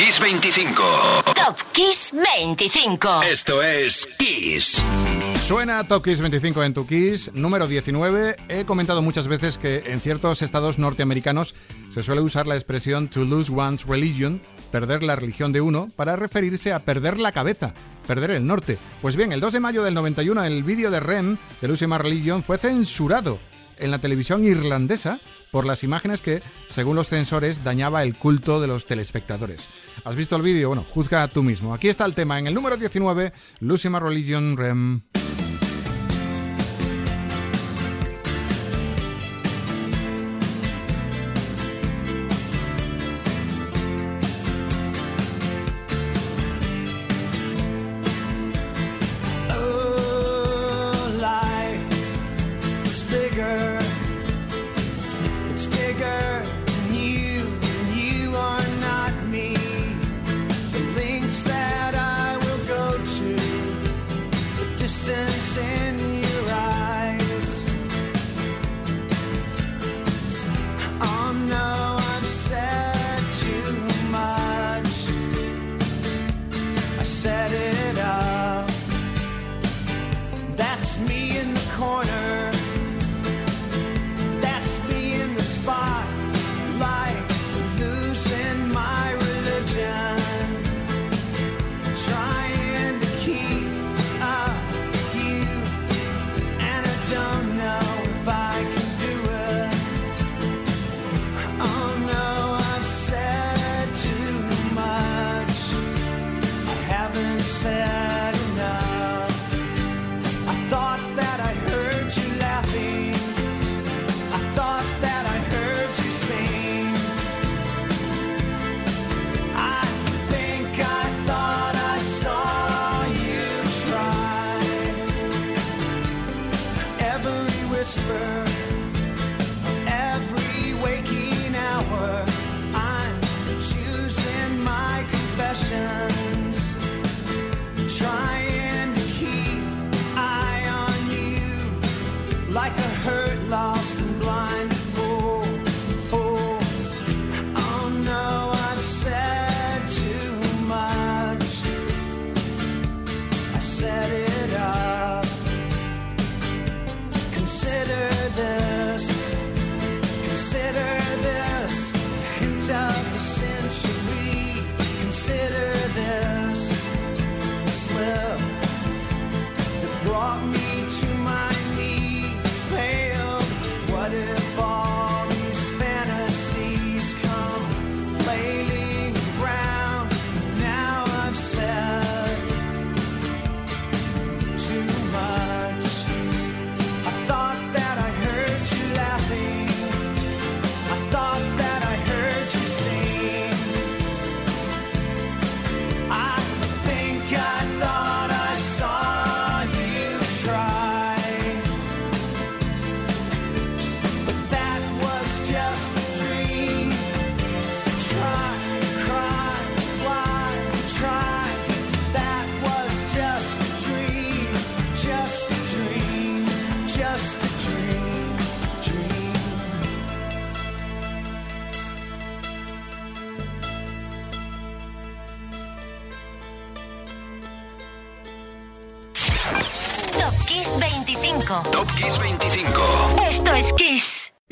Kiss 25. Top Kiss 25. Esto es Kiss. Suena Top Kiss 25 en tu Kiss, número 19. He comentado muchas veces que en ciertos estados norteamericanos se suele usar la expresión to lose one's religion, perder la religión de uno, para referirse a perder la cabeza, perder el norte. Pues bien, el 2 de mayo del 91 el vídeo de Rem de Lose My Religion fue censurado en la televisión irlandesa por las imágenes que, según los censores, dañaba el culto de los telespectadores. ¿Has visto el vídeo? Bueno, juzga tú mismo. Aquí está el tema en el número 19, Lucy Religion Rem.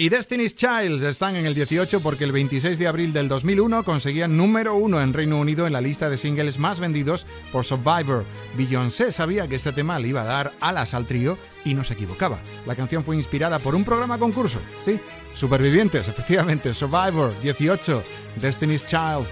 Y Destiny's Child están en el 18 porque el 26 de abril del 2001 conseguían número uno en Reino Unido en la lista de singles más vendidos por Survivor. Beyoncé sabía que este tema le iba a dar alas al trío y no se equivocaba. La canción fue inspirada por un programa concurso. Sí, Supervivientes, efectivamente. Survivor 18, Destiny's Child.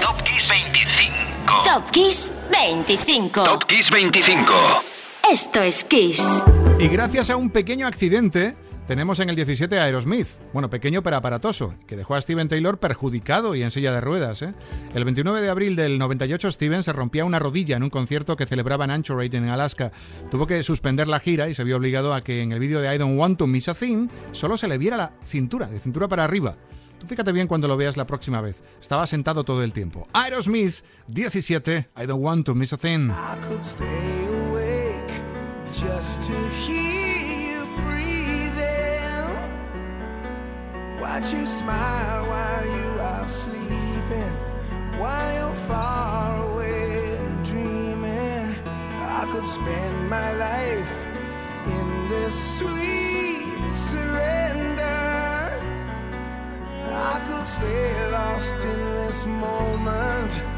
Top Kiss 25. Top Kiss 25. Top Kiss 25. Esto es Kiss. Y gracias a un pequeño accidente, tenemos en el 17 a Aerosmith, bueno, pequeño pero aparatoso, que dejó a Steven Taylor perjudicado y en silla de ruedas. ¿eh? El 29 de abril del 98 Steven se rompía una rodilla en un concierto que celebraba en Anchorage, en Alaska. Tuvo que suspender la gira y se vio obligado a que en el vídeo de I Don't Want to Miss a Thing solo se le viera la cintura, de cintura para arriba. Tú fíjate bien cuando lo veas la próxima vez. Estaba sentado todo el tiempo. Aerosmith 17, I don't want to miss a thing. I could stay awake just to hear you breathing. Watch you smile while you are sleeping. While you're far away dreaming. I could spend my life in this sweet surrender. I could stay lost in this moment.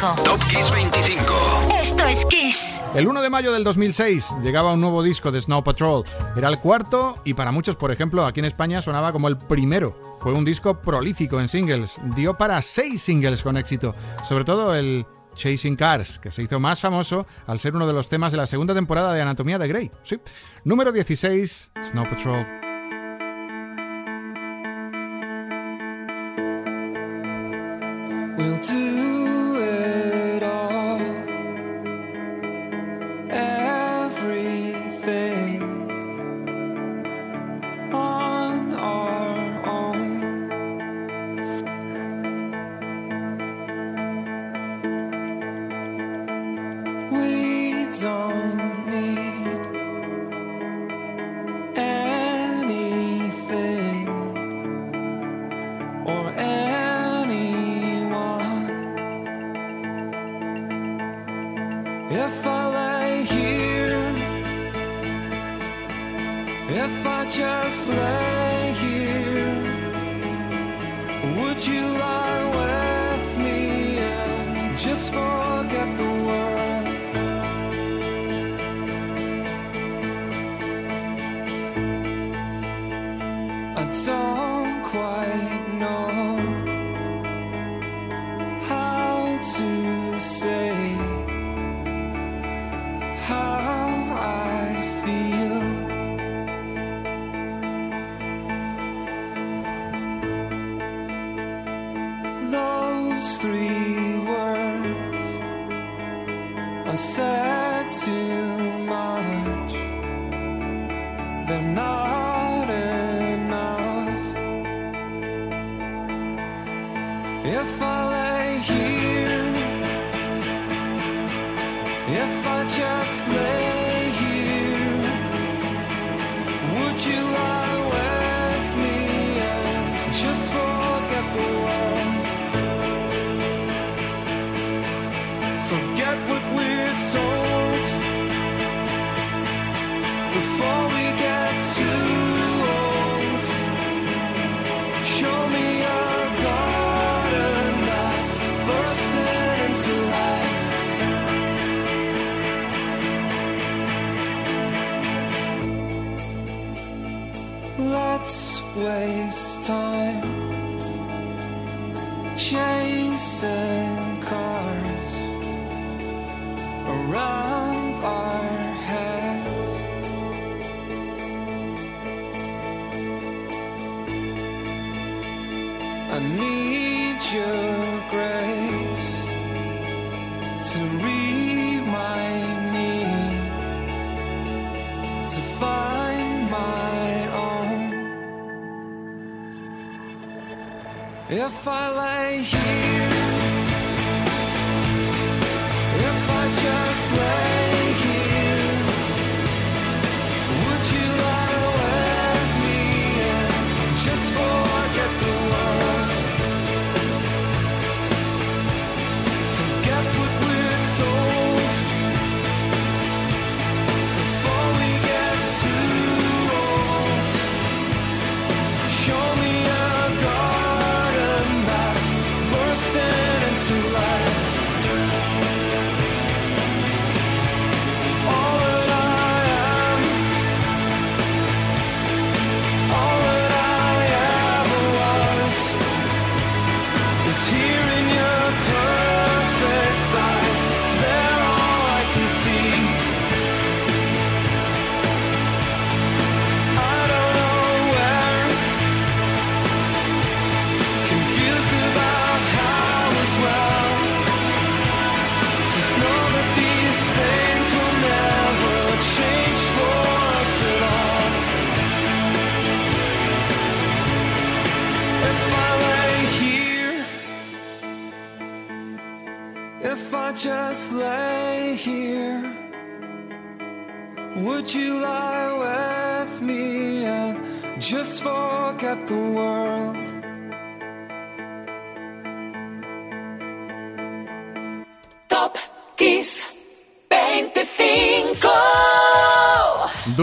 Top 25. Esto es Kiss. El 1 de mayo del 2006 llegaba un nuevo disco de Snow Patrol. Era el cuarto y para muchos, por ejemplo, aquí en España sonaba como el primero. Fue un disco prolífico en singles. Dio para seis singles con éxito. Sobre todo el Chasing Cars, que se hizo más famoso al ser uno de los temas de la segunda temporada de Anatomía de Grey. Sí. Número 16, Snow Patrol. to say.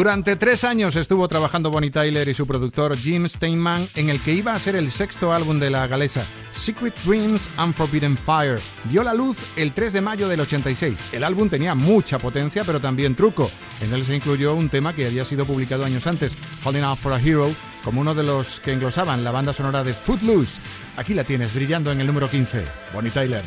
Durante tres años estuvo trabajando Bonnie Tyler y su productor Jim Steinman en el que iba a ser el sexto álbum de la galesa, Secret Dreams and Fire. Vio la luz el 3 de mayo del 86. El álbum tenía mucha potencia, pero también truco. En él se incluyó un tema que había sido publicado años antes, Holding Out for a Hero, como uno de los que englosaban la banda sonora de Footloose. Aquí la tienes brillando en el número 15, Bonnie Tyler.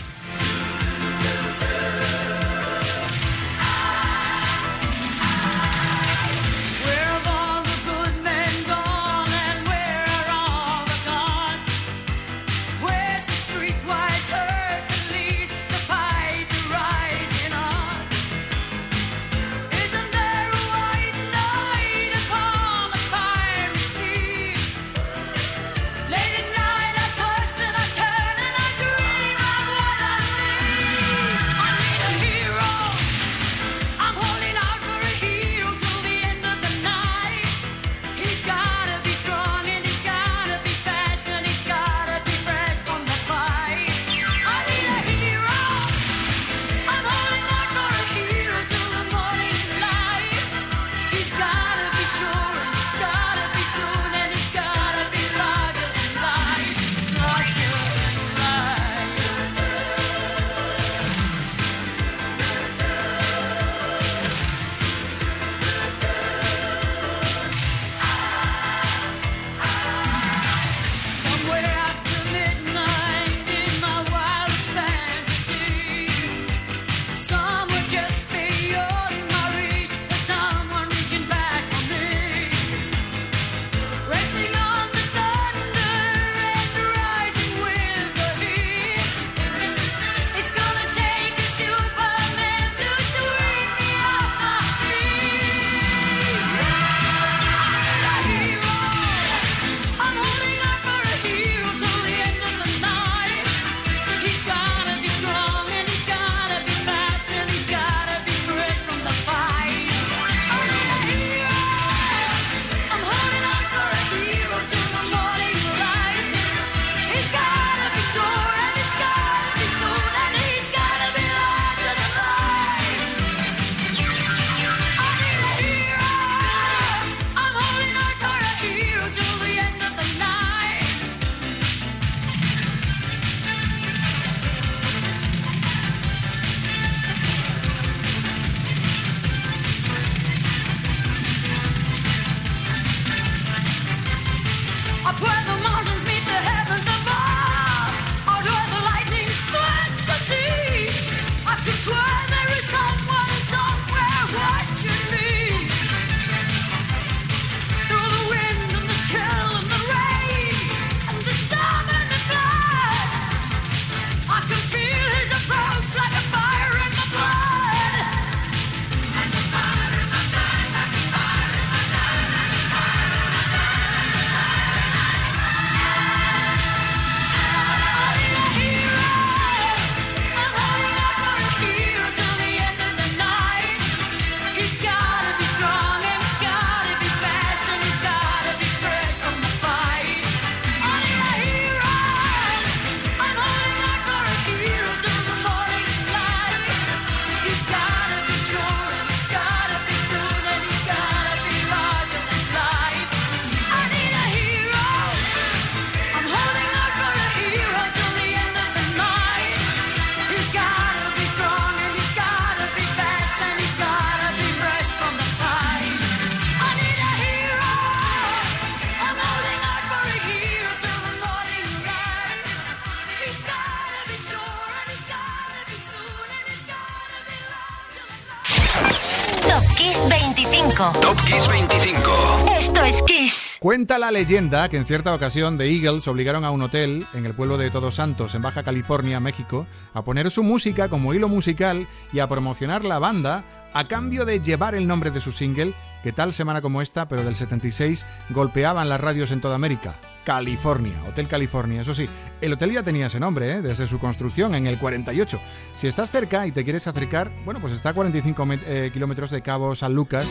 Cuenta la leyenda que en cierta ocasión The Eagles obligaron a un hotel en el pueblo de Todos Santos, en Baja California, México, a poner su música como hilo musical y a promocionar la banda a cambio de llevar el nombre de su single, que tal semana como esta, pero del 76, golpeaban las radios en toda América. California, Hotel California. Eso sí, el hotel ya tenía ese nombre, ¿eh? desde su construcción en el 48. Si estás cerca y te quieres acercar, bueno, pues está a 45 met- eh, kilómetros de Cabo San Lucas,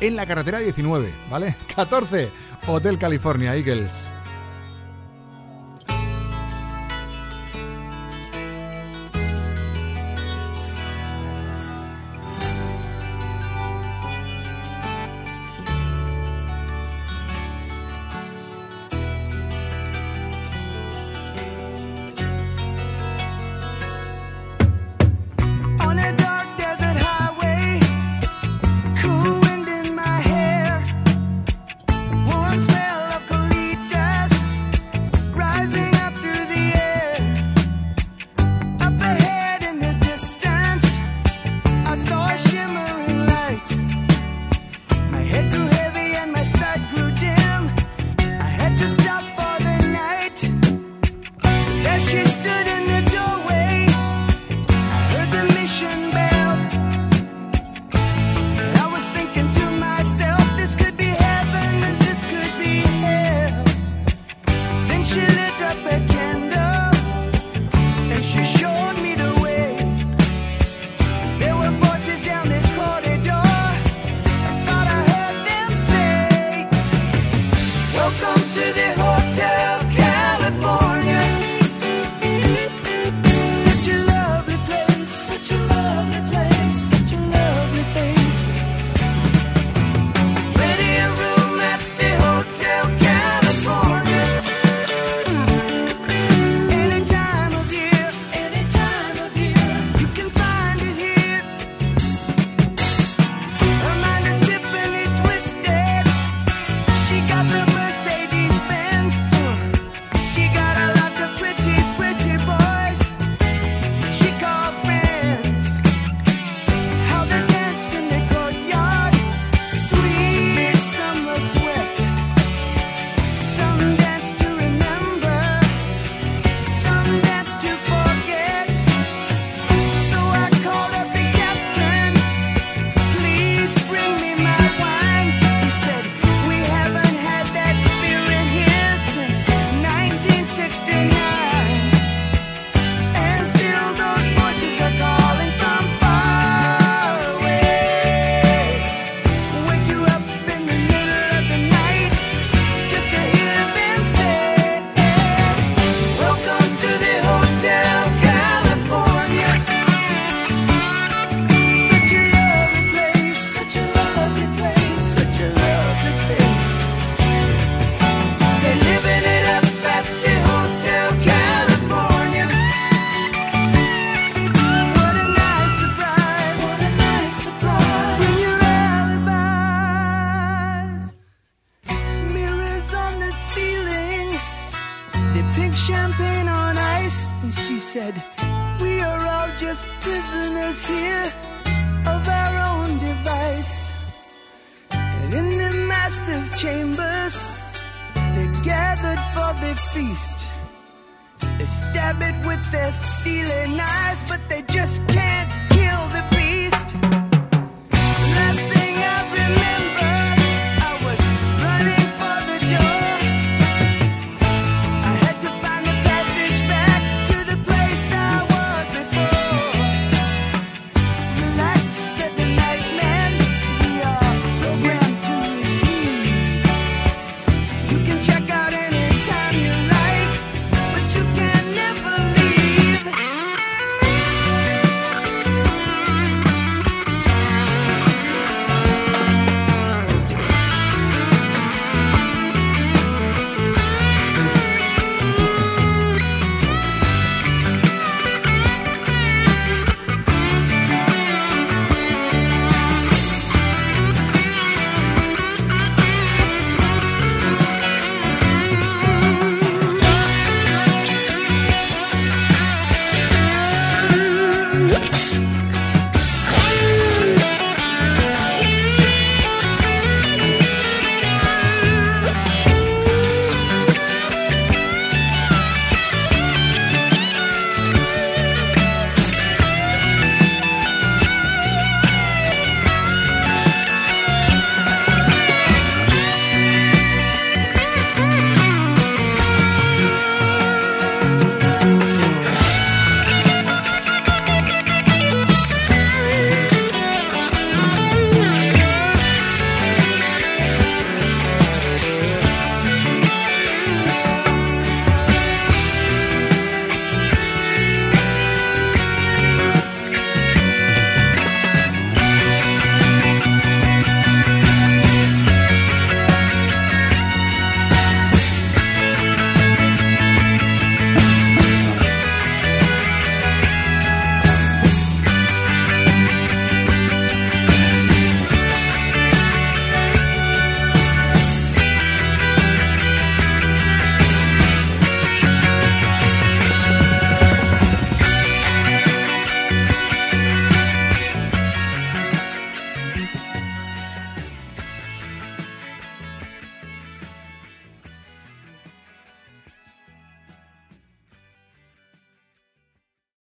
en la carretera 19, ¿vale? 14, Hotel California Eagles. chambers, they gathered for the feast. They stab it with their stealing eyes, but they just can't